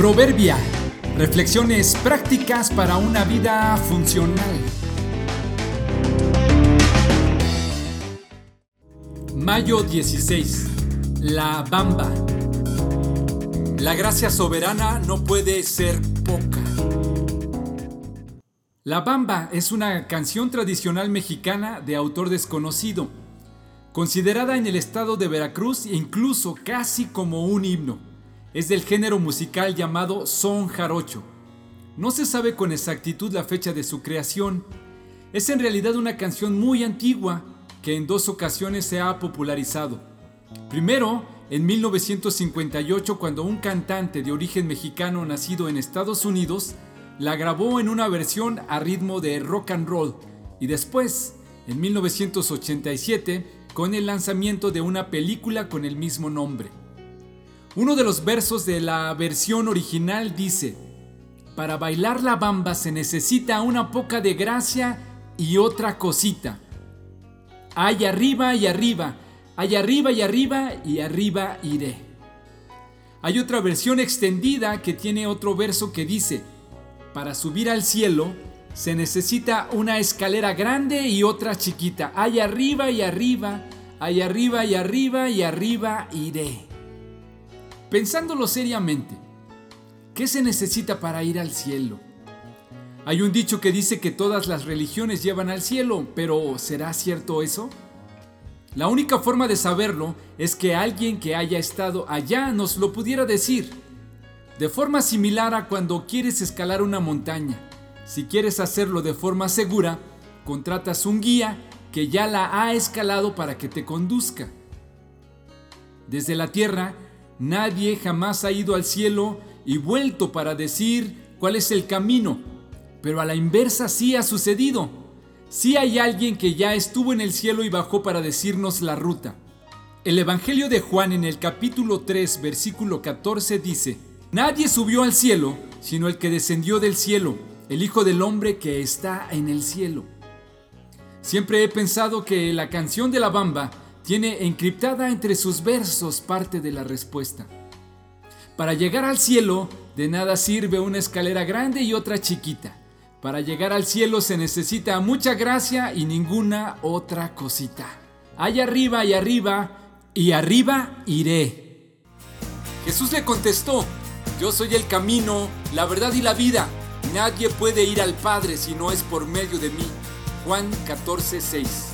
Proverbia. Reflexiones prácticas para una vida funcional. Mayo 16. La Bamba. La gracia soberana no puede ser poca. La Bamba es una canción tradicional mexicana de autor desconocido, considerada en el estado de Veracruz incluso casi como un himno. Es del género musical llamado son jarocho. No se sabe con exactitud la fecha de su creación. Es en realidad una canción muy antigua que en dos ocasiones se ha popularizado. Primero, en 1958 cuando un cantante de origen mexicano nacido en Estados Unidos la grabó en una versión a ritmo de rock and roll y después, en 1987, con el lanzamiento de una película con el mismo nombre. Uno de los versos de la versión original dice, para bailar la bamba se necesita una poca de gracia y otra cosita. Hay arriba y arriba, hay arriba y arriba y arriba iré. Hay otra versión extendida que tiene otro verso que dice, para subir al cielo se necesita una escalera grande y otra chiquita. Hay arriba y arriba, hay arriba y arriba y arriba iré. Pensándolo seriamente, ¿qué se necesita para ir al cielo? Hay un dicho que dice que todas las religiones llevan al cielo, pero ¿será cierto eso? La única forma de saberlo es que alguien que haya estado allá nos lo pudiera decir. De forma similar a cuando quieres escalar una montaña. Si quieres hacerlo de forma segura, contratas un guía que ya la ha escalado para que te conduzca. Desde la tierra, Nadie jamás ha ido al cielo y vuelto para decir cuál es el camino, pero a la inversa sí ha sucedido. Sí hay alguien que ya estuvo en el cielo y bajó para decirnos la ruta. El Evangelio de Juan en el capítulo 3, versículo 14 dice, Nadie subió al cielo, sino el que descendió del cielo, el Hijo del Hombre que está en el cielo. Siempre he pensado que la canción de la bamba tiene encriptada entre sus versos parte de la respuesta. Para llegar al cielo, de nada sirve una escalera grande y otra chiquita. Para llegar al cielo se necesita mucha gracia y ninguna otra cosita. Allá arriba y arriba, y arriba iré. Jesús le contestó, yo soy el camino, la verdad y la vida. Nadie puede ir al Padre si no es por medio de mí. Juan 14, 6.